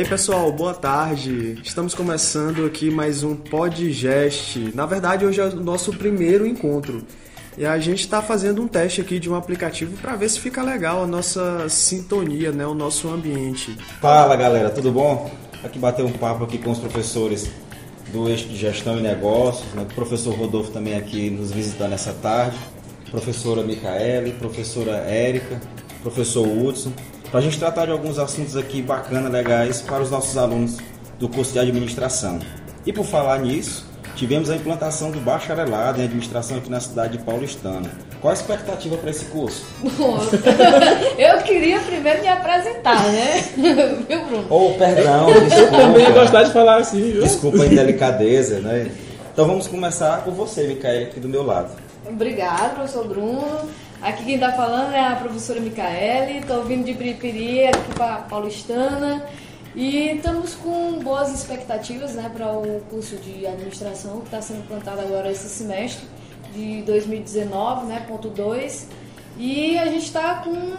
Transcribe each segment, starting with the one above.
E aí pessoal, boa tarde. Estamos começando aqui mais um Podgest. Na verdade, hoje é o nosso primeiro encontro. E a gente está fazendo um teste aqui de um aplicativo para ver se fica legal a nossa sintonia, né, o nosso ambiente. Fala galera, tudo bom? Aqui bater um papo aqui com os professores do eixo de gestão e negócios, né? o professor Rodolfo também aqui nos visitando essa tarde, professora Micaele, professora Érica, professor Hudson, para a gente tratar de alguns assuntos aqui bacanas, legais para os nossos alunos do curso de administração. E por falar nisso, tivemos a implantação do bacharelado em administração aqui na cidade de Paulistana. Qual a expectativa para esse curso? Bom, eu queria primeiro me apresentar, né? Viu, Bruno? Ou, oh, perdão, desculpa. Eu também gostar de falar assim, viu? Desculpa a indelicadeza, né? Então vamos começar com você, Micaela, aqui do meu lado. Obrigado, professor Bruno. Aqui quem está falando é a professora Micaele, estou vindo de Piripiri, aqui para Paulistana. E estamos com boas expectativas né, para o curso de administração que está sendo implantado agora esse semestre de 2019, né, ponto 2. E a gente está com,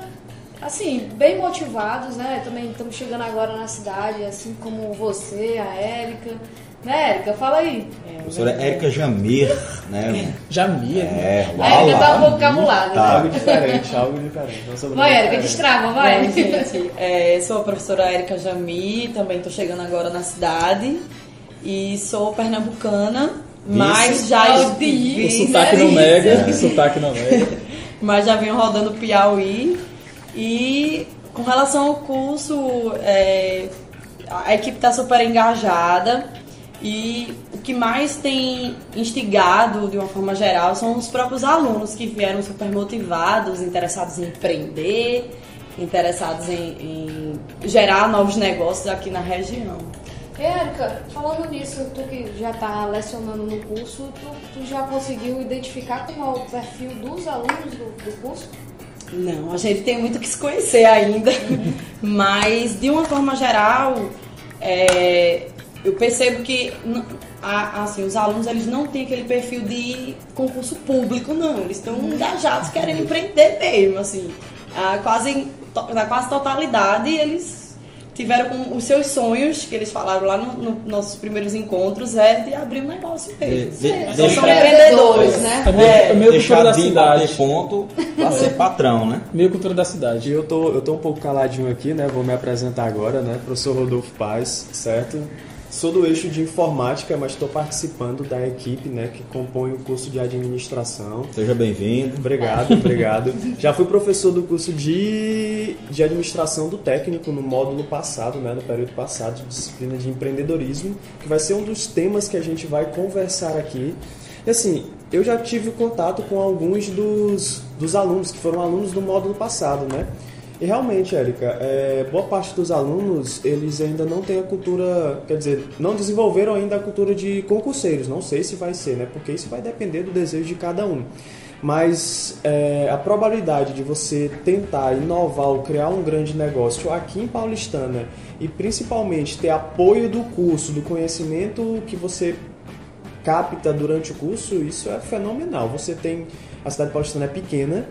assim, bem motivados, né? Também estamos chegando agora na cidade, assim como você, a Érica. Né, Érica? Fala aí. É, professora Érica Jamir, né? Jamir? É, uau, a Érica tá um pouco camulada. Tá. Algo diferente, algo diferente. Vai, Érica, destrava, vai. Bom, gente, é, sou a professora Érica Jamir, também estou chegando agora na cidade. E sou pernambucana, mas já estive... O sotaque no mega, o sotaque no mega. mas já venho rodando Piauí. E com relação ao curso, é, a equipe está super engajada. E o que mais tem instigado, de uma forma geral, são os próprios alunos que vieram super motivados, interessados em empreender, interessados em, em gerar novos negócios aqui na região. Érica, falando nisso, tu que já está lecionando no curso, tu, tu, já conseguiu identificar como é o perfil dos alunos do, do curso? Não, a gente tem muito que se conhecer ainda, mas de uma forma geral, é, eu percebo que assim, os alunos eles não têm aquele perfil de concurso público, não. Eles estão engajados, querendo empreender mesmo, assim. A quase, na quase totalidade, eles tiveram com os seus sonhos, que eles falaram lá nos no, nossos primeiros encontros, é de abrir um negócio mesmo. De, de, de, são empreendedores, né? É meio, é, meio cultura da cidade. ponto pra ser patrão, né? Meio cultura da cidade. Eu tô, eu tô um pouco caladinho aqui, né? Vou me apresentar agora, né? Professor Rodolfo Paz, certo? Sou do eixo de informática, mas estou participando da equipe né, que compõe o curso de administração. Seja bem-vindo. Obrigado, obrigado. Já fui professor do curso de, de administração do técnico no módulo passado, né, no período passado, de disciplina de empreendedorismo, que vai ser um dos temas que a gente vai conversar aqui. E assim, eu já tive contato com alguns dos, dos alunos que foram alunos do módulo passado, né? E realmente, Érica, é, boa parte dos alunos, eles ainda não têm a cultura, quer dizer, não desenvolveram ainda a cultura de concurseiros. Não sei se vai ser, né? Porque isso vai depender do desejo de cada um. Mas é, a probabilidade de você tentar inovar ou criar um grande negócio aqui em Paulistana e principalmente ter apoio do curso, do conhecimento que você capta durante o curso, isso é fenomenal. Você tem. A cidade de paulistana é pequena,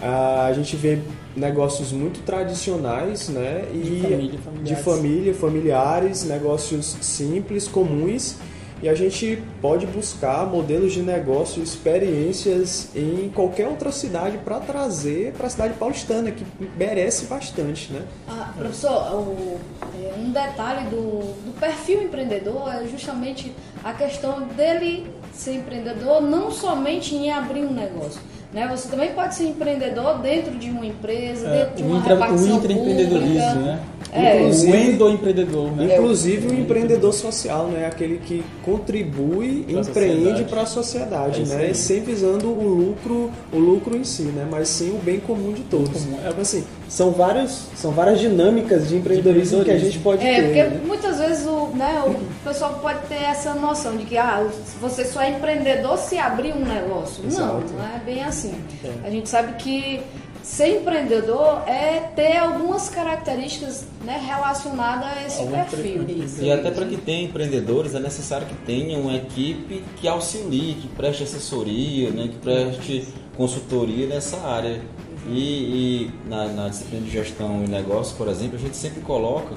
a gente vê negócios muito tradicionais, né? E de família, de família, familiares, negócios simples, comuns. E a gente pode buscar modelos de negócio, experiências em qualquer outra cidade para trazer para a cidade paulistana, que merece bastante, né? Ah, professor, o, é, um detalhe do, do perfil empreendedor é justamente a questão dele ser empreendedor não somente em abrir um negócio, né? Você também pode ser empreendedor dentro de uma empresa, é, dentro de uma intra, O intraempreendedorismo, né? É, o endoempreendedor, né? Inclusive o empreendedor social, né? Aquele que contribui, pra empreende para a sociedade, é né? Sem visando o lucro, o lucro em si, né? Mas sim o bem comum de todos. Comum. É assim, são vários, são várias dinâmicas de empreendedorismo, de empreendedorismo. que a gente pode é, ter. Porque né? muitas vezes o, né, o pessoal pode ter essa noção de que ah, você só é empreendedor se abrir um negócio. Exato. Não, não é bem assim. É. A gente sabe que ser empreendedor é ter algumas características né, relacionadas a esse Algum perfil. E até para que tenha empreendedores é necessário que tenha uma equipe que auxilie, que preste assessoria, né, que preste consultoria nessa área. E, e na, na, disciplina de gestão e negócio, por exemplo, a gente sempre coloca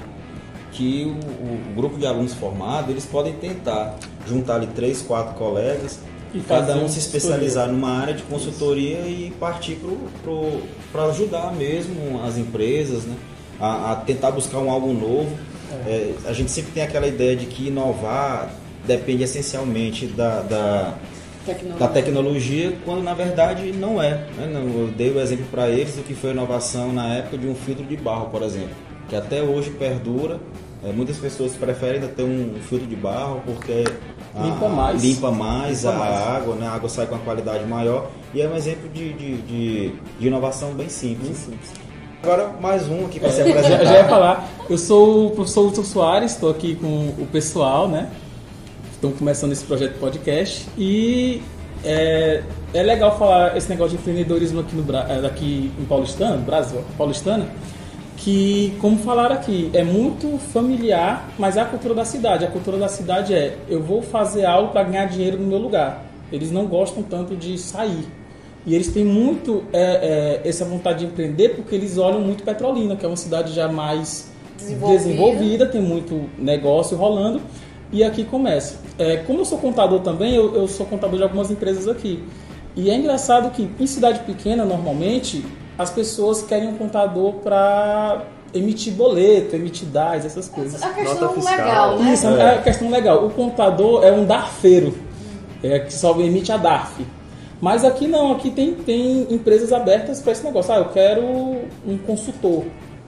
que o, o grupo de alunos formado eles podem tentar juntar ali três, quatro colegas E cada um se especializar numa área de consultoria e partir para ajudar mesmo as empresas né, a, a tentar buscar um algo novo. É, a gente sempre tem aquela ideia de que inovar depende essencialmente da, da, da tecnologia, quando na verdade não é. Né? Eu dei o exemplo para eles do que foi a inovação na época de um filtro de barro, por exemplo, que até hoje perdura. É, muitas pessoas preferem ainda ter um filtro de barro porque Limpa mais. limpa mais Limpa a mais. água, né? a água sai com uma qualidade maior e é um exemplo de, de, de, de inovação bem simples. Bem simples. Agora mais um aqui para se Já, já ia falar. Eu sou o professor Wilson Soares, estou aqui com o pessoal, né? Estamos começando esse projeto de podcast e é, é legal falar esse negócio de empreendedorismo aqui, no, é, aqui em Paulistano, Brasil, Paulistana, que, como falaram aqui, é muito familiar, mas é a cultura da cidade. A cultura da cidade é, eu vou fazer algo para ganhar dinheiro no meu lugar. Eles não gostam tanto de sair. E eles têm muito é, é, essa vontade de empreender porque eles olham muito Petrolina, que é uma cidade já mais Desenvolvida. desenvolvida, tem muito negócio rolando. E aqui começa. É, como eu sou contador também, eu, eu sou contador de algumas empresas aqui. E é engraçado que em cidade pequena, normalmente, as pessoas querem um contador para emitir boleto, emitir DAS, essas coisas. A questão Nota fiscal. legal, né? Isso é. a questão legal. O contador é um darfeiro, é, que só emite a DARF. Mas aqui não, aqui tem, tem empresas abertas para esse negócio. Ah, eu quero um consultor,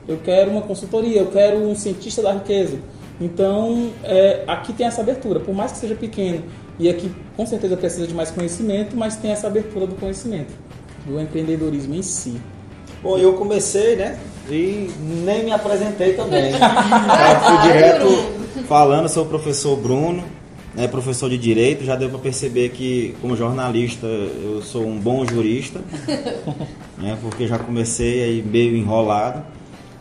eu quero uma consultoria, eu quero um cientista da riqueza. Então, é, aqui tem essa abertura, por mais que seja pequeno, e aqui com certeza precisa de mais conhecimento, mas tem essa abertura do conhecimento, do empreendedorismo em si. Bom, eu comecei, né? E nem me apresentei também. Fui vai, direto falando, sou o professor Bruno, né, professor de Direito, já deu para perceber que como jornalista eu sou um bom jurista, né, porque já comecei aí meio enrolado.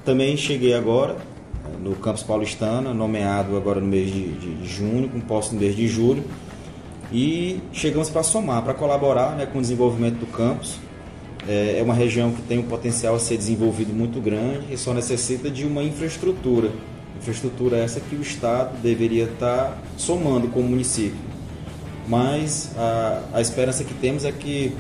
Também cheguei agora no campus paulistano, nomeado agora no mês de, de- de junho, com posse no mês de julho. E chegamos para somar, para colaborar né, com o desenvolvimento do campus. É é uma região que tem um potencial a ser desenvolvido muito grande e só necessita de uma infraestrutura. Infraestrutura essa que o Estado deveria estar somando com o município. Mas a, a esperança que temos é que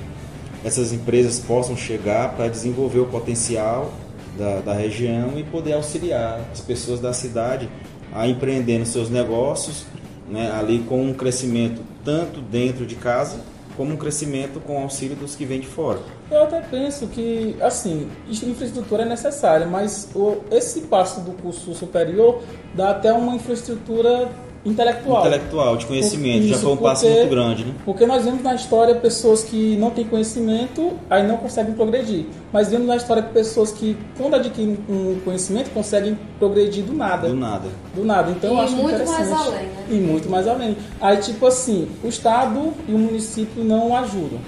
essas empresas possam chegar para desenvolver o potencial da, da região e poder auxiliar as pessoas da cidade a empreender nos seus negócios, né, ali com um crescimento tanto dentro de casa como um crescimento com auxílio dos que vêm de fora. Eu até penso que, assim, infraestrutura é necessária, mas o- esse passo do curso superior dá até uma infraestrutura intelectual. Intelectual, de conhecimento, já foi um passo porque- muito grande, né? Porque nós vemos na história pessoas que não têm conhecimento, aí não conseguem progredir. Mas vemos na história pessoas que, quando adquirem um conhecimento, conseguem progredir do nada. Do nada. Do nada. Então E eu acho muito interessante. mais além, né? E muito mais além. Aí, tipo assim, o Estado e o município não ajudam.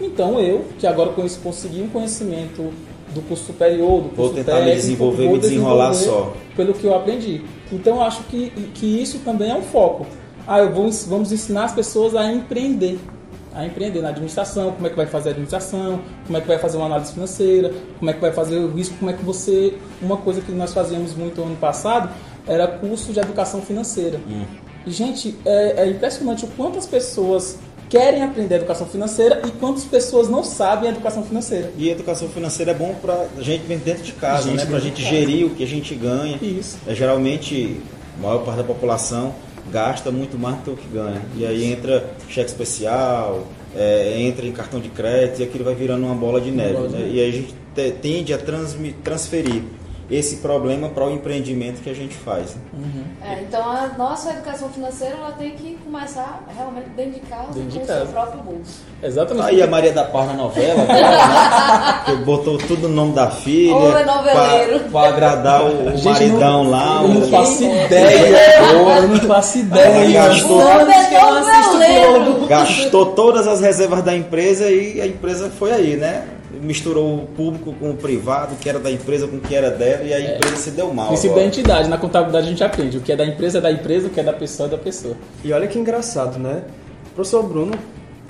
Então eu, que agora conheço, consegui um conhecimento do curso superior, do curso Vou tentar me técnico, desenvolver, vou me desenrolar desenvolver só. Pelo que eu aprendi. Então eu acho que, que isso também é um foco. Ah, eu vou, vamos ensinar as pessoas a empreender. A empreender na administração, como é que vai fazer a administração, como é que vai fazer uma análise financeira, como é que vai fazer o risco, como é que você. Uma coisa que nós fazíamos muito ano passado era curso de educação financeira. E, gente, é, é impressionante o quanto as pessoas querem aprender educação financeira e quantas pessoas não sabem educação financeira. E educação financeira é bom para a gente dentro de casa, Gente né? Para a gente gerir o que a gente ganha. Isso. É, geralmente, a maior parte da população gasta muito mais do que o que ganha. E aí entra cheque especial, é, entra em cartão de crédito e aquilo vai virando uma bola de neve. bola de né? neve. E aí a gente te- tende a transferir esse problema para o empreendimento que a gente faz. né? É, então a nossa educação financeira ela tem que começar realmente dentro de casa, Dentro de com o casa. seu próprio bolso. Exatamente. Aí a Maria da Paz na novela, agora, né? Que botou tudo no nome da filha. Noveleiro. Para agradar o maridão não, lá. Eu não faço ideia. Eu não faço ideia. Gastou. Gastou todas as reservas da empresa e a empresa foi aí, né? Misturou o público com o privado, o que era da empresa com o que era dela, e a empresa se deu mal. Princípio da agora. entidade. Na contabilidade a gente aprende. O que é da empresa é da empresa, o que é da pessoa é da pessoa. E olha que engraçado, né? O professor Bruno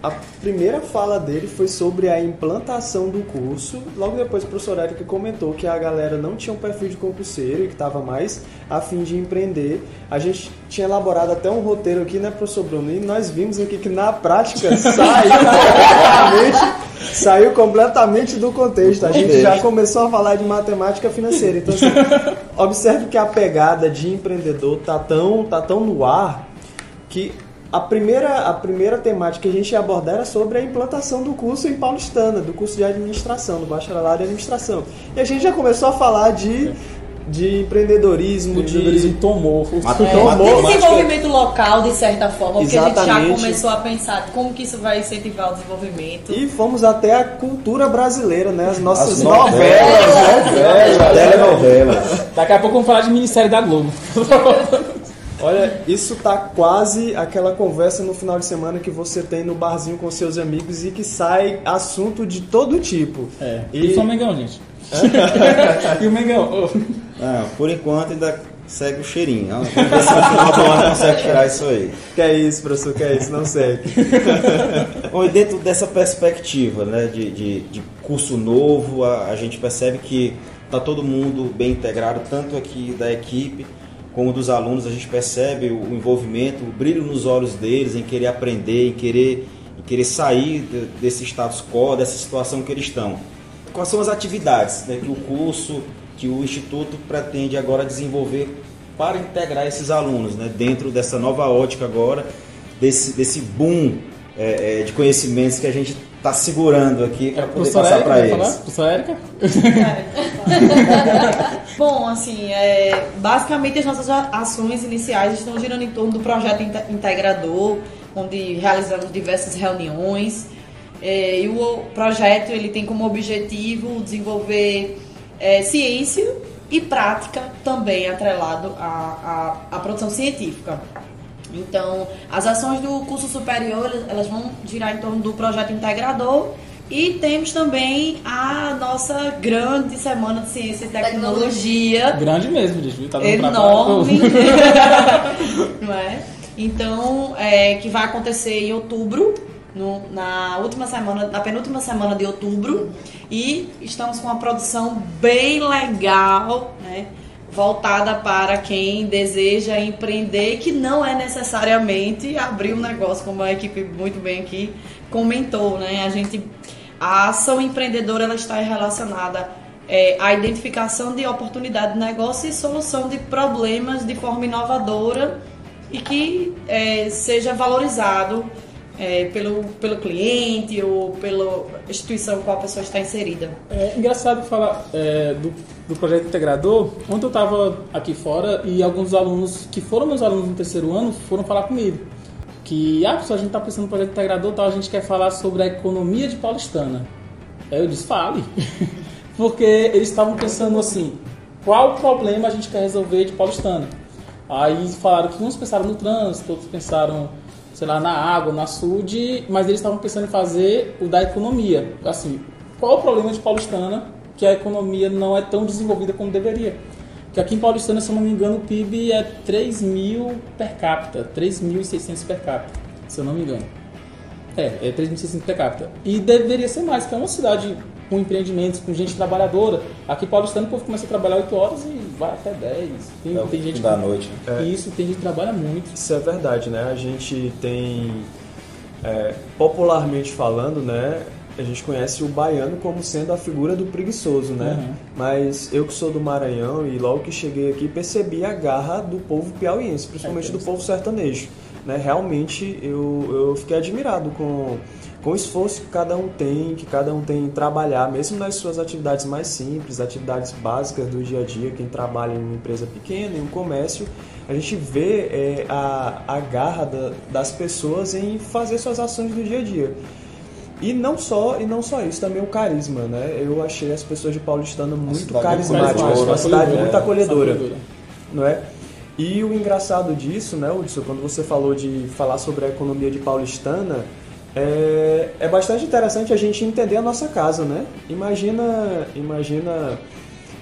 a primeira fala dele foi sobre a implantação do curso. Logo depois o professor Eric comentou que a galera não tinha um perfil de concurseiro e que estava mais a fim de empreender. A gente tinha elaborado até um roteiro aqui, né, professor Bruno? E nós vimos aqui que na prática saiu completamente, saiu completamente do contexto. A gente já começou a falar de matemática financeira. Então, assim, observe que a pegada de empreendedor tá tão, tá tão no ar que a primeira, a primeira temática que a gente ia abordar era sobre a implantação do curso em Paulistana, do curso de administração, do bacharelado de administração. E a gente já começou a falar de, de empreendedorismo, O empreendedorismo de. tomou. Tomou. matemática- Desenvolvimento local, de certa forma, porque a gente já Exatamente. começou a pensar como que isso vai incentivar o desenvolvimento. E fomos até a cultura brasileira, né? As nossas As novelas, novelas, novelas. telenovelas. Daqui a pouco vamos falar de Ministério da Globo. Olha, isso tá quase aquela conversa no final de semana que você tem no barzinho com seus amigos e que sai assunto de todo tipo. É. E- E só o Mengão, gente. E o Mengão. Não, por enquanto ainda segue o cheirinho. Vamos ver se no final do ano consegue tirar isso aí. Que é isso, professor, que é isso, não segue. Bom, e dentro dessa perspectiva né, de, de, de curso novo, a, a gente percebe que está todo mundo bem integrado, tanto aqui da equipe como dos alunos. A gente percebe o, o envolvimento, o brilho nos olhos deles em querer aprender, em querer, em querer sair de- desse status quo, dessa situação que eles estão. Quais são as atividades né, que o curso, que o Instituto pretende agora desenvolver para integrar esses alunos né, dentro dessa nova ótica agora, desse, desse boom é, é, de conhecimentos que a gente está segurando aqui para poder passar Érica, para eles. Professora Érica? Bom, assim, é, basicamente as nossas ações iniciais estão girando em torno do projeto inte- integrador, onde realizamos diversas reuniões. É, e o projeto ele tem como objetivo desenvolver é, ciência e prática também atrelado à, à, à produção científica. Então, as ações do curso superior, elas vão girar em torno do projeto integrador e temos também a nossa grande semana de ciência e tecnologia, Grande mesmo, gente. Tá enorme, não é? Então, é, que vai acontecer em outubro, no- na última semana, na penúltima semana de outubro, e estamos com uma produção bem legal, né? Voltada para quem deseja empreender, que não é necessariamente abrir um negócio, como a equipe muito bem aqui comentou, né? A gente, a ação empreendedora ela está relacionada é, à identificação de oportunidade de negócio e solução de problemas de forma inovadora e que é, seja valorizado é, pelo, pelo cliente ou pela instituição qual a pessoa está inserida. É engraçado falar é, do, do projeto integrador. Ontem eu estava aqui fora e alguns alunos que foram meus alunos no terceiro ano foram falar comigo. Que, ah, professor, a gente está pensando no projeto integrador, tal, a gente quer falar sobre a economia de paulistana. Aí eu disse, fale. Porque eles estavam pensando assim, qual problema a gente quer resolver de paulistana? Aí falaram que uns pensaram no trânsito, outros pensaram, sei lá, na água, na SUD, mas eles estavam pensando em fazer o da economia. Assim, qual o problema de paulistana que a economia não é tão desenvolvida como deveria? Que aqui em Paulistana, se eu não me engano, o PIB é 3 mil per capita, 3.600 per capita, se eu não me engano. É, é 3.600 per capita. E deveria ser mais, porque é uma cidade com empreendimentos, com gente trabalhadora. Aqui em Paulistano o povo começa a trabalhar 8 horas e vai até 10. Tem, É tem gente da que- noite. né? Isso, tem gente que trabalha muito. Isso é verdade, né? A gente tem, é, popularmente falando, né? A gente conhece o baiano como sendo a figura do preguiçoso, né? Uhum. Mas eu que sou do Maranhão e logo que cheguei aqui percebi a garra do povo piauiense, principalmente É do povo sertanejo. Né? Realmente eu, eu fiquei admirado com, com o esforço que cada um tem, que cada um tem em trabalhar, mesmo nas suas atividades mais simples, atividades básicas do dia a dia, quem trabalha em uma empresa pequena, em um comércio, a gente vê é, a, a garra da- das pessoas em fazer suas ações do dia a dia. E não só, e não só isso, também o carisma, né? Eu achei as pessoas de Paulistana muito carismáticas, muito uma cidade muito é, acolhedora. não é? E o engraçado disso, né, Hudson, quando você falou de falar sobre a economia de Paulistana, é, é bastante interessante a gente entender a nossa casa, né? Imagina, imagina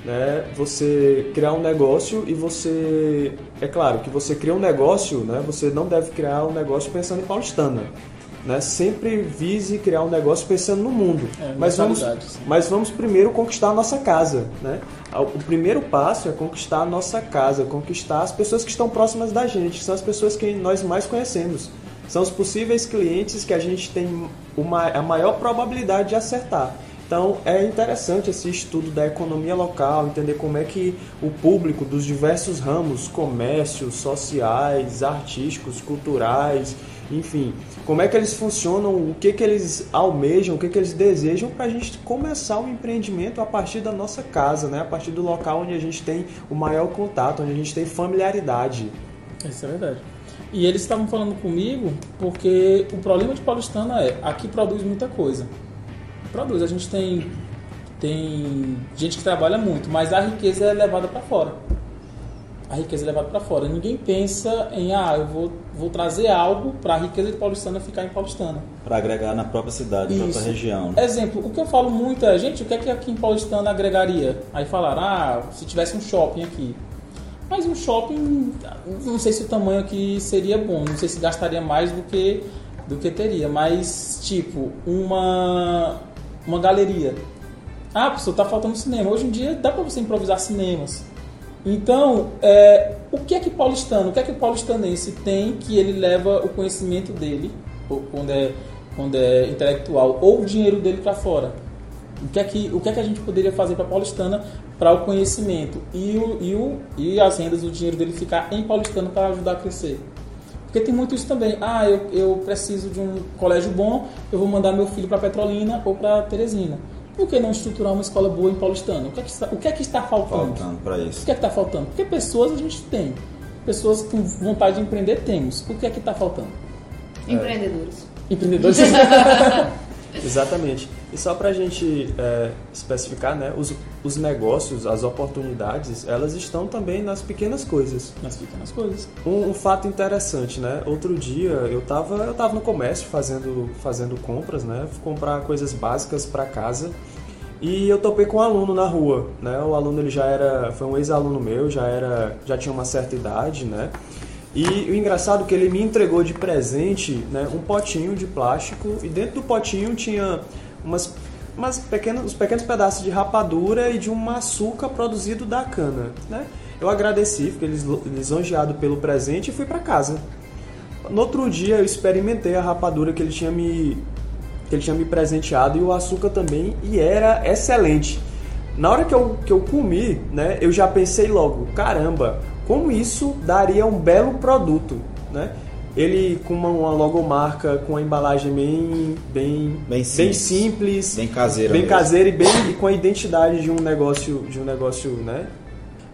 né, você criar um negócio e você... É claro que você cria um negócio, né? Você não deve criar um negócio pensando em Paulistana. Né? Sempre vise criar um negócio pensando no mundo. É, mas, vamos, sim. mas vamos primeiro conquistar a nossa casa, né? O primeiro passo é conquistar a nossa casa, conquistar as pessoas que estão próximas da gente, são as pessoas que nós mais conhecemos. São os possíveis clientes que a gente tem uma, a maior probabilidade de acertar. Então é interessante esse estudo da economia local, entender como é que o público dos diversos ramos, comércios, sociais, artísticos, culturais, enfim, como é que eles funcionam, o que, que eles almejam, o que, que eles desejam para a gente começar o empreendimento a partir da nossa casa, né? a partir do local onde a gente tem o maior contato, onde a gente tem familiaridade. Isso é verdade. E eles estavam falando comigo porque o problema de Paulistana é aqui produz muita coisa. Produz, a gente tem tem gente que trabalha muito, mas a riqueza é levada para fora. A riqueza é levada para fora. Ninguém pensa em ah, eu vou, vou trazer algo para a riqueza de Paulistana ficar em Paulistana. Para agregar na própria cidade, na própria região. né? Exemplo, o que eu falo muito é, gente, o que é que aqui em Paulistana agregaria? Aí falaram, ah, se tivesse um shopping aqui. Mas um shopping, não sei se o tamanho aqui seria bom, não sei se gastaria mais do que, do que teria, mas tipo, uma, uma galeria. Ah, professor, tá faltando cinema. Hoje em dia dá para você improvisar cinemas. Então, é, o que é que paulistano, o que é que o paulistanense tem que ele leva o conhecimento dele, quando é, quando é intelectual, ou o dinheiro dele para fora? O que, é que, o que é que a gente poderia fazer para Paulistana para o conhecimento e, o, e, o, e as rendas, o dinheiro dele ficar em Paulistana para ajudar a crescer? Porque tem muito isso também. Ah, eu, eu preciso de um colégio bom, eu vou mandar meu filho para Petrolina ou para Teresina. Por que não estruturar uma escola boa em Paulistana? O que é que está, o que é que está faltando? Faltando para O isso. que é que está faltando? Porque pessoas a gente tem. Pessoas com vontade de empreender temos. O que é que está faltando? Empreendedores. Empreendedores. Exatamente. E só para a gente é, especificar, né, os, os negócios, as oportunidades, elas estão também nas pequenas coisas. Nas pequenas coisas. Um, um fato interessante, né? Outro dia eu tava, eu tava no comércio fazendo, fazendo compras, né? Fui comprar coisas básicas para casa e eu topei com um aluno na rua, né? O aluno ele já era, foi um ex-aluno meu, já era, já tinha uma certa idade, né? E o engraçado é que ele me entregou de presente, né, um potinho de plástico e dentro do potinho tinha umas umas pequenas, uns pequenos pedaços de rapadura e de um açúcar produzido da cana, né? Eu agradeci, fiquei lis- lisonjeado pelo presente e fui para casa. No outro dia eu experimentei a rapadura que ele tinha me que ele tinha me presenteado e o açúcar também e era excelente. Na hora que eu, que eu comi, né, eu já pensei logo, caramba, como isso daria um belo produto, né? Ele com uma, uma logomarca, com a embalagem bem, bem, Bem simples. simples, Bem caseira bem mesmo. caseira e bem e com a identidade de um negócio, de um negócio, né?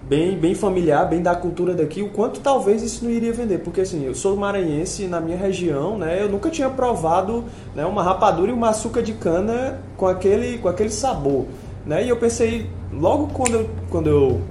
Bem, bem familiar, bem da cultura daqui, o quanto talvez isso não iria vender, porque assim, eu sou maranhense na minha região, né, eu nunca tinha provado, né, uma rapadura e uma açúcar de cana com aquele, com aquele sabor, né? E eu pensei, logo quando eu, quando eu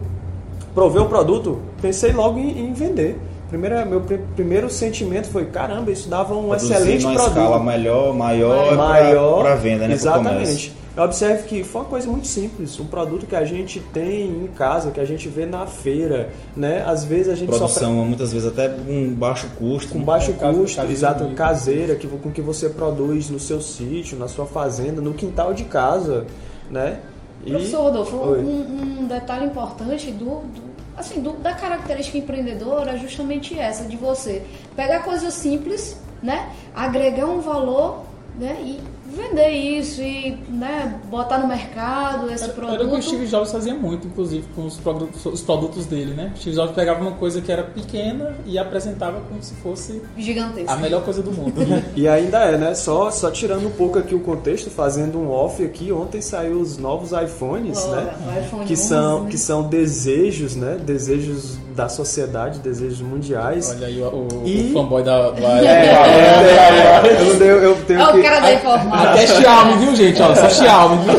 provei o produto, pensei logo em, em vender. Primeiro, meu pri- primeiro sentimento foi, caramba, isso dava um Produzir excelente numa produto escala melhor, maior, maior para venda, né? Exatamente. Eu observo que foi uma coisa muito simples, um produto que a gente tem em casa, que a gente vê na feira, né? Às vezes a gente só Produção, muitas vezes até com baixo custo. com baixo É, custo, exato, caseira, que, com que você produz no seu sítio, na sua fazenda, no quintal de casa, né? E- Professor Rodolfo, um, um detalhe importante do, do- assim, do- da característica empreendedora é justamente essa, de você pegar coisas simples, né? Agregar um valor, né? E vender isso e né, botar no mercado esse Era, produto. era o que o Steve Jobs fazia muito, inclusive, com os produtos, os produtos dele, né? O Steve Jobs pegava uma coisa que era pequena e apresentava como se fosse Gigantesco. a melhor coisa do mundo. E ainda é, né? Só, só tirando um pouco aqui o contexto, fazendo um off aqui, ontem saiu os novos iPhones, Olha, né? o iPhone Que 11, são, né? que são desejos, né? Desejos da sociedade, desejos mundiais. Olha aí o, o, E- o fanboy da, do É, eu, não tenho- eu tenho É o que, cara da informática. Até Xiaomi, viu, gente? Ó, só Xiaomi, viu?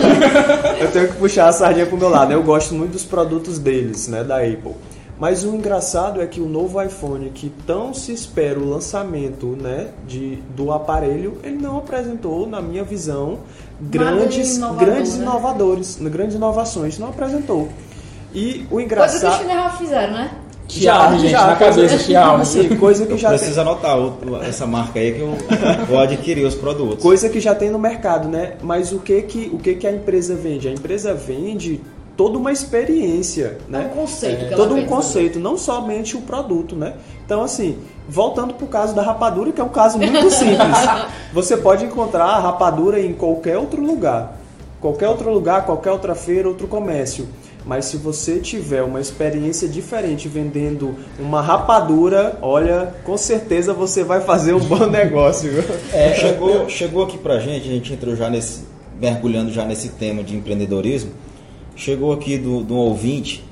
eu tenho que puxar a sardinha pro meu lado. né? Eu gosto muito dos produtos deles, né? Da Apple. Mas o engraçado é que o novo iPhone, que tão se espera o lançamento né, de, do aparelho, ele não apresentou, na minha visão, grandes, inovador, grandes né? inovadores, grandes inovações. Não apresentou. E o Coisa que os engraçado. chineses fizeram, né? Xiaomi, gente, na cabeça, Xiaomi. Assim, coisa que já tem. Precisa anotar o- o- essa marca aí que eu vou adquirir os produtos. Coisa que já tem no mercado, né? Mas o que que, o que que a empresa vende? A empresa vende toda uma experiência, né? É um conceito que ela Todo um vende. conceito, não somente o produto, né? Então, assim, voltando pro caso da rapadura, que é um caso muito simples. Você pode encontrar a rapadura em qualquer outro lugar. Qualquer outro lugar, qualquer outra feira, outro comércio. Mas se você tiver uma experiência diferente vendendo uma rapadura, olha, com certeza você vai fazer um bom negócio. É, chegou, chegou aqui pra gente, a gente entrou já nesse, mergulhando já nesse tema de empreendedorismo. Chegou aqui do, do ouvinte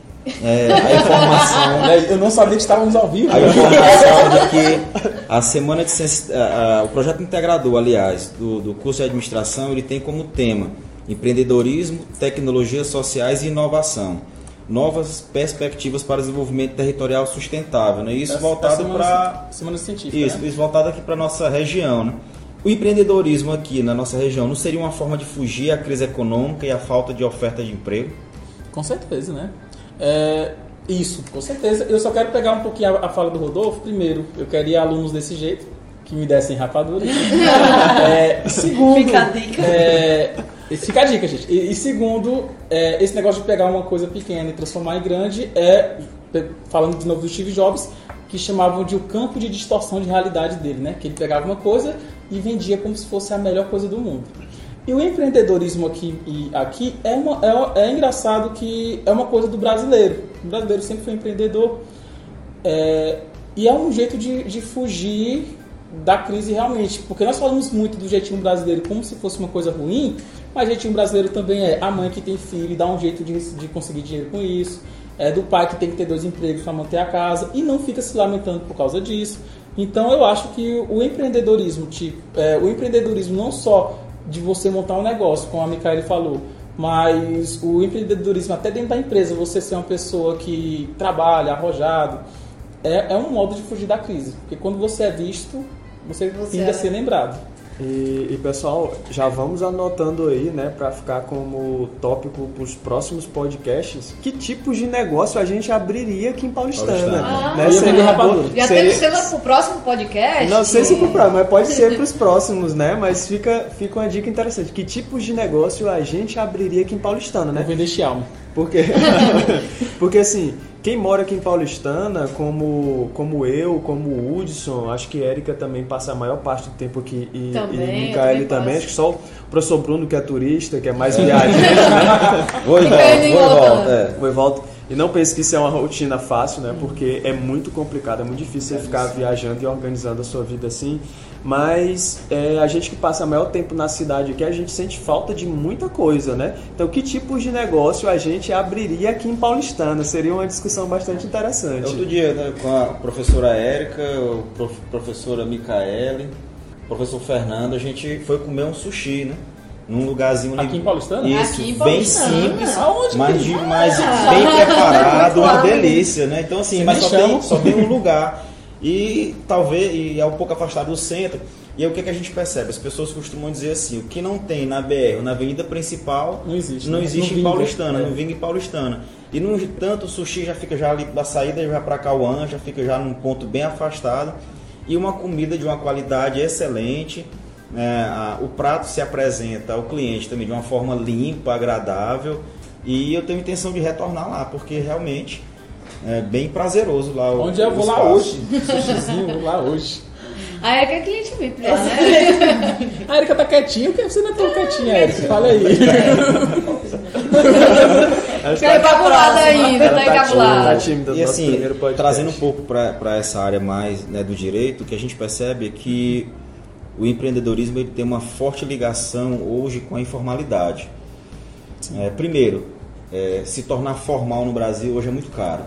é, a informação É, Eu não sabia que estávamos ao vivo. A informação de que a semana de ciência, a- a- o projeto integrador, aliás, do, do curso de administração, ele tem como tema empreendedorismo, tecnologias sociais e inovação. Novas perspectivas para desenvolvimento territorial sustentável, né? Isso Essa- voltado para Semana científica. isso, né? isso voltado aqui para nossa região, né? O empreendedorismo aqui na nossa região não seria uma forma de fugir à crise econômica e à falta de oferta de emprego? Com certeza, né? É, isso, com certeza. Eu só quero pegar um pouquinho a, a fala do Rodolfo. Primeiro, eu queria alunos desse jeito, que me dessem rapadura. É, segundo, Fica a dica. é, e fica a dica, gente. E, e segundo, é, esse negócio de pegar uma coisa pequena e transformar em grande é, falando de novo do Steve Jobs, que chamavam de o campo de distorção de realidade dele, né? Que ele pegava uma coisa e vendia como se fosse a melhor coisa do mundo. E o empreendedorismo aqui, e aqui é, uma, é, é engraçado que é uma coisa do brasileiro. O brasileiro sempre foi empreendedor. É, e é um jeito de, de fugir da crise realmente. Porque nós falamos muito do jeitinho brasileiro como se fosse uma coisa ruim, mas jeitinho brasileiro também é a mãe que tem filho e dá um jeito de, de conseguir dinheiro com isso. É do pai que tem que ter dois empregos para manter a casa e não fica se lamentando por causa disso. Então eu acho que o empreendedorismo, tipo, é, o empreendedorismo não só de você montar um negócio, como a Micaele falou, mas o empreendedorismo até dentro da empresa, você ser uma pessoa que trabalha, arrojado, é, é um modo de fugir da crise. Porque quando você é visto, você, Você tende a é- ser lembrado. E, e, pessoal, já vamos anotando aí, né, para ficar como tópico para os próximos podcasts, que tipos de negócio a gente abriria aqui em Paulistana. Paulistana. Ah. né? Eu ia Seria Já seria- temos tema pro próximo podcast? Não sei se pro próximo, mas pode ser para os próximos, né? Mas fica, fica uma dica interessante. Que tipos de negócio a gente abriria aqui em Paulistana, Vou né? vender Xiaomi. Porque, porque assim, quem mora aqui em Paulistana, como, como eu, como o Hudson, acho que Érica também passa a maior parte do tempo aqui e, Também, e Micaele também também, passo. acho que só o professor Bruno que é turista, que é mais viajante, né? Vou e volto. É. Vou e volto. E não pense que isso é uma rotina fácil, né? Porque é muito complicado, é muito difícil você ficar viajando e organizando a sua vida assim. Mas é, a gente que passa maior tempo na cidade aqui, a gente sente falta de muita coisa, né? Então, que tipos de negócio a gente abriria aqui em Paulistana? Seria uma discussão bastante interessante. Outro dia, né, com a professora Érica, o prof- professora Micaele, o professor Fernando, a gente foi comer um sushi, né? Num lugarzinho Aqui em Paulistana? Isso, Aqui em bem Paulistana. simples, Aonde mas, de, mas bem preparado, uma delícia, né? Então assim, Você mas só tem, só tem um lugar. E talvez, e é um pouco afastado do centro. E aí o que, que a gente percebe? As pessoas costumam dizer assim, o que não tem na BR ou na avenida principal Não existe, não né? existe em Paulistana, é. no Vinga e Paulistana. E no tanto o sushi já fica já ali da saída, já para Cauã, já fica já num ponto bem afastado. E uma comida de uma qualidade excelente. né? A- o prato se apresenta ao cliente também de uma forma limpa, agradável. E eu tenho intenção de retornar lá, porque realmente é bem prazeroso lá. o- Onde eu o vou lá hoje? Sushizinho, vou lá hoje. A Erika é cliente VIP né? A Erika tá quietinha, por que você não é tão quietinha, Erika? Fala aí. Fica encabulada ainda, ela tá tá encabulada. Tá tímida E assim, trazendo um pouco para essa área mais né, do direito, o que a gente percebe é que o empreendedorismo ele tem uma forte ligação hoje com a informalidade. É, primeiro, é, se tornar formal no Brasil hoje é muito caro.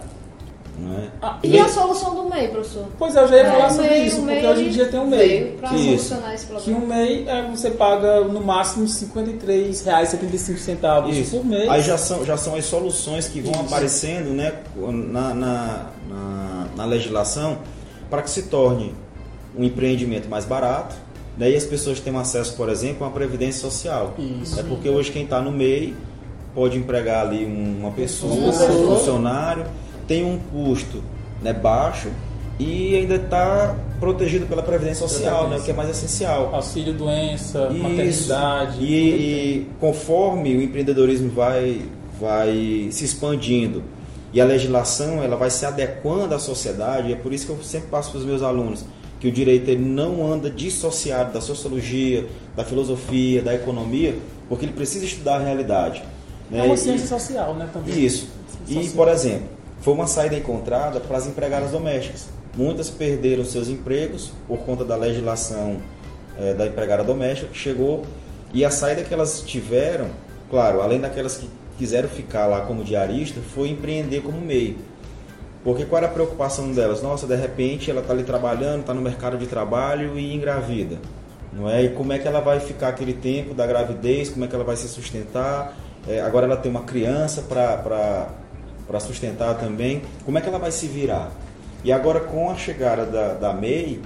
Não é? Ah, E a solução do MEI, professor? Pois é, eu já ia falar o sobre MEI- isso, o porque MEI hoje em dia tem um MEI. Isso. solucionar esse Que problema. um MEI é, você paga no máximo R$ 53,75 Isso. por mês. Aí já são, já são as soluções que vão aparecendo né, na, na, na, na legislação para que se torne um empreendimento mais barato. Daí as pessoas têm acesso, por exemplo, a uma previdência social. Isso. É porque hoje quem está no MEI pode empregar ali uma pessoa, Uma pessoa. um funcionário, tem um custo né, baixo e ainda está protegido pela Previdência Social, né, o que é mais essencial. Auxílio doença, Isso. maternidade. E, e conforme o empreendedorismo vai, vai se expandindo e a legislação ela vai se adequando à sociedade, é por isso que eu sempre passo para os meus alunos que o direito ele não anda dissociado da sociologia, da filosofia, da economia, porque ele precisa estudar a realidade. É né? uma E- ciência social, né? Também. isso. E, por exemplo, foi uma saída encontrada para as empregadas domésticas. Muitas perderam seus empregos por conta da legislação eh, da empregada doméstica que chegou e a saída que elas tiveram, claro, além daquelas que quiseram ficar lá como diarista, foi empreender como meio. Porque qual era a preocupação delas? Nossa, de repente ela está ali trabalhando, está no mercado de trabalho e engravida. Não é? E como é que ela vai ficar aquele tempo da gravidez? Como é que ela vai se sustentar? É, agora ela tem uma criança para sustentar também. Como é que ela vai se virar? E agora com a chegada da, da MEI,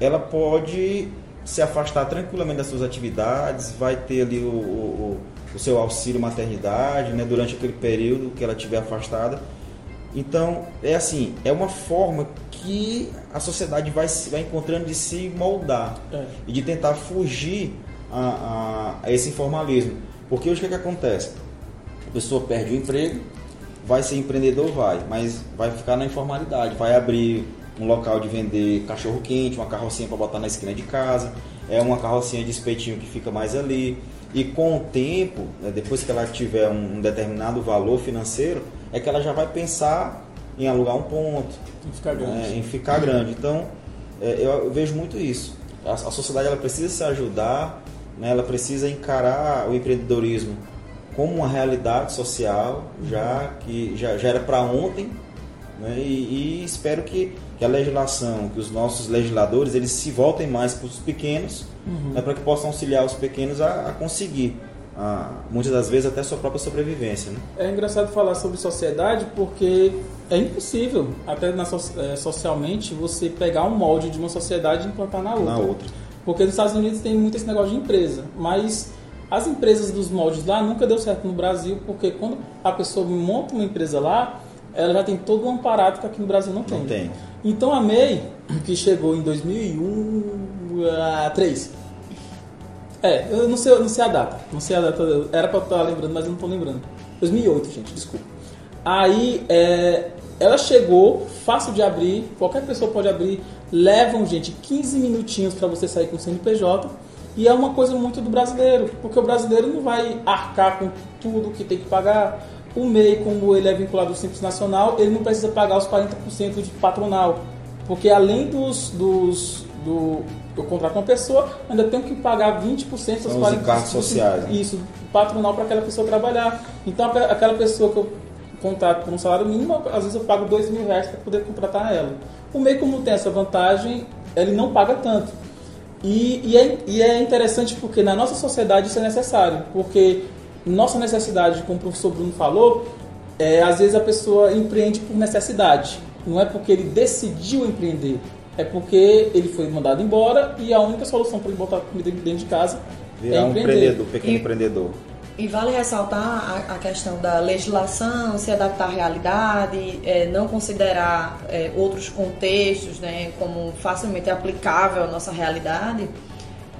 ela pode se afastar tranquilamente das suas atividades, vai ter ali o, o, o- seu auxílio maternidade né, durante aquele período que ela estiver afastada. Então, é assim, é uma forma que a sociedade vai, vai encontrando de se moldar É. e de tentar fugir a, a- a esse informalismo. Porque hoje o que, que acontece? A pessoa perde o emprego, vai ser empreendedor, vai, mas vai ficar na informalidade, vai abrir um local de vender cachorro quente, uma carrocinha para botar na esquina de casa, é uma carrocinha de espetinho que fica mais ali. E com o tempo, né, depois que ela tiver um, um determinado valor financeiro, é que ela já vai pensar em alugar um ponto, que ficar grande. né, em ficar grande. Então, é, eu, eu vejo muito isso. A, a sociedade ela precisa se ajudar, né, ela precisa encarar o empreendedorismo como uma realidade social, já que já, já era para ontem, né, e, e espero que, que a legislação, que os nossos legisladores, eles se voltem mais para os pequenos, né, para que possam auxiliar os pequenos a, a conseguir, a, muitas das vezes, até a sua própria sobrevivência. Né? É engraçado falar sobre sociedade porque é impossível, até na eh, socialmente, você pegar um molde de uma sociedade e implantar na outra. Na outra. Porque nos Estados Unidos tem muito esse negócio de empresa, mas as empresas dos moldes lá nunca deu certo no Brasil, porque quando a pessoa monta uma empresa lá, ela já tem todo um aparato que aqui no Brasil não tem. Não tem. Então a MEI, que chegou em 2003, é, eu não sei, não sei a data, não sei a data, era pra eu estar lembrando, mas eu não estou lembrando. 2008, gente, desculpa. Aí, é, ela chegou, fácil de abrir, qualquer pessoa pode abrir, levam, gente, 15 minutinhos para você sair com o CNPJ, e é uma coisa muito do brasileiro, porque o brasileiro não vai arcar com tudo que tem que pagar. O MEI, como ele é vinculado ao Simples Nacional, ele não precisa pagar os 40% de patronal, porque além dos, dos do eu contrato uma pessoa, ainda tenho que pagar 20% dos São os encargos sociais, né? Isso, patronal para aquela pessoa trabalhar. Então, aquela- pessoa que eu contrato por um salário mínimo, às vezes eu pago dois mil reais para poder contratar ela. O MEI, como tem essa vantagem, ele não paga tanto. E, e, é, e é interessante porque na nossa sociedade isso é necessário, porque nossa necessidade, como o professor Bruno falou, é, às vezes a pessoa empreende por necessidade, não é porque ele decidiu empreender, é porque ele foi mandado embora e a única solução para ele botar comida dentro de casa Virar é um empreender. empreendedor, pequeno E- empreendedor. E vale ressaltar a, a questão da legislação, se adaptar à realidade, é, não considerar é, outros contextos né, como facilmente aplicável à nossa realidade,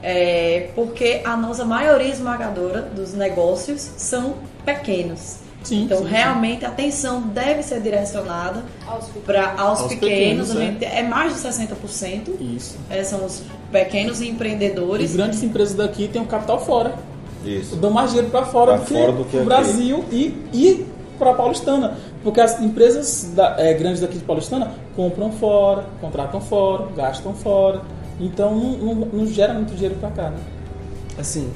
é, porque a nossa maioria esmagadora dos negócios são pequenos. Sim, então, sim, sim. realmente, a atenção deve ser direcionada Aos pequenos. para aos, Aos pequenos, pequenos, a gente- é mais de 60%, Isso. é, são os pequenos E empreendedores. grandes empresas daqui têm o capital fora. Isso. dão mais dinheiro para fora, Pra do que fora do que o aqui. Brasil e, e para Paulistana. Porque as empresas da- é, grandes daqui de Paulistana compram fora, contratam fora, gastam fora. Então não, não- não gera muito dinheiro para cá. Né? Assim,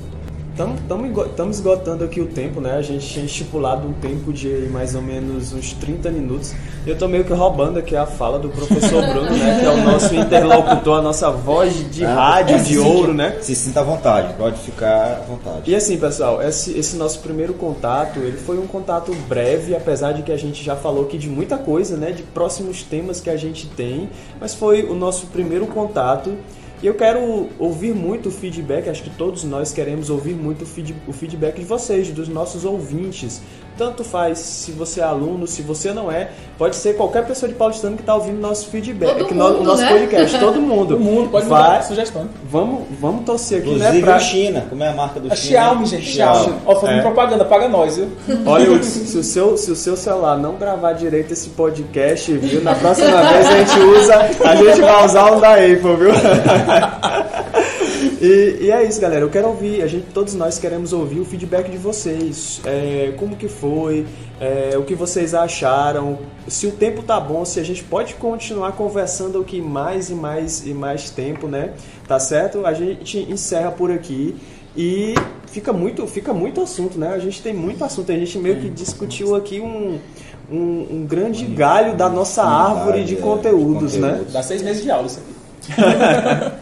estamos esgotando aqui o tempo, né? A gente tinha estipulado um tempo de mais ou menos uns 30 minutos. E eu tô meio que roubando aqui a fala do professor Bruno, né? Que é o nosso interlocutor, a nossa voz de Ah, rádio é, de ouro, sinta- né? Se sinta à vontade, pode ficar à vontade. E assim, pessoal, esse, esse nosso primeiro contato, ele foi um contato breve, apesar de que a gente já falou aqui de muita coisa, né, de próximos temas que a gente tem, mas foi o nosso primeiro contato. E eu quero ouvir muito o feedback, acho que todos nós queremos ouvir muito o feed- o feedback de vocês, dos nossos ouvintes. Tanto faz se você é aluno, se você não é, pode ser qualquer pessoa de paulistano que está ouvindo nosso feedback, Todo que no- o mundo, nosso né? podcast, todo mundo. Todo mundo pode vai, sugestão. Vamos, vamos torcer aqui, Inclusive né? Pra... o China, como é a marca do A China? Xiaomi, gente, Xiaomi. Ó, fazendo É. propaganda, paga nós, viu? Olha, Hudson, se o, seu, se o seu celular não gravar direito esse podcast, viu? Na próxima vez a gente usa, a gente vai usar um da Apple, viu? E, e é isso, galera. Eu quero ouvir, a gente, todos nós queremos ouvir o feedback de vocês. É, como que foi, é, o que vocês acharam, se o tempo tá bom, se a gente pode continuar conversando aqui mais e mais e mais tempo, né? Tá certo? A gente encerra por aqui. E fica muito, fica muito assunto, né? A gente tem muito assunto. A gente meio que discutiu aqui um, um, um grande galho da nossa árvore de conteúdos, né? Dá seis meses de aula isso aqui.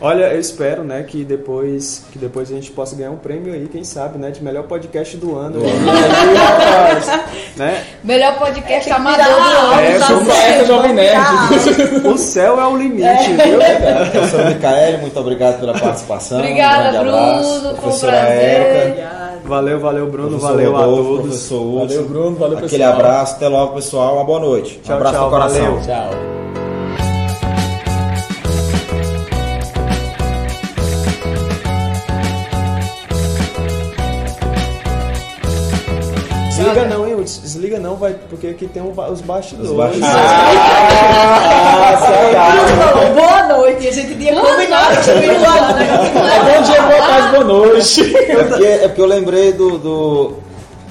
Olha, eu espero, né, que depois, que depois a gente possa ganhar um prêmio aí, quem sabe, né, de melhor podcast do ano. Aí, rapaz, né? Melhor podcast amador do ano. É, tá como certo. Certo, Jovem Nerd. O céu é o limite, viu? Professor Micael, muito obrigado pela participação. Obrigada, um grande abraço. Bruno, um Professora. Érica. Valeu, valeu, Bruno, professor valeu a Rodolfo, todos. Professor Hudson. Valeu, Bruno, valeu, Aquele pessoal. abraço, até logo, pessoal. Uma boa noite. Tchau, um abraço tchau, no coração. valeu. Tchau. Não, vai, porque aqui tem um os bastidores. Os bastidores. Falou, boa noite. A gente tinha combinado de vir lá, né? Bom dia, boa tarde, boa noite. É porque, é porque eu lembrei do, do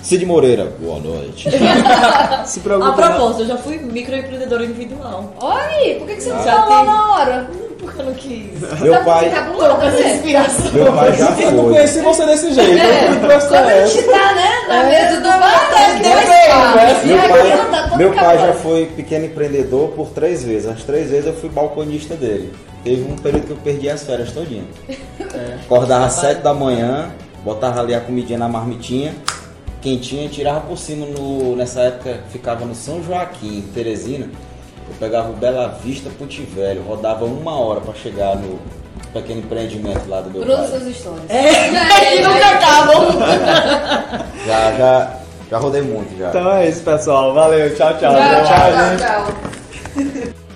Cid Moreira. Boa noite. Se A preocupe não. propósito, eu já fui microempreendedora individual. Olha aí, por que, que você não Já falou tem. na hora? Porque eu não quis. Meu pai, Tá bom, Tô com essa né? inspiração. meu pai já Eu não foi. conheci você desse jeito. É. Eu prestar Quando a essa. gente tá, né, na mesa do bar, tá Meu dois pai- papos. E Meu aqui pai, tá todo meu pai já acabado. foi pequeno empreendedor por três vezes. As três vezes eu fui balconista dele. Teve um período que eu perdi as férias todinha. Acordava às sete da manhã, botava ali a comidinha na marmitinha, quentinha e tirava por cima. No, nessa época ficava no São Joaquim, em Teresina. Eu pegava o Bela Vista Puti Velho, rodava uma hora para chegar no pequeno empreendimento lá do meu Bruno, pai. suas histórias. É, que nunca acabam. Já, já, já rodei muito já. Então é isso, pessoal. Valeu, tchau, tchau. Tchau, Tchau, tchau, tchau.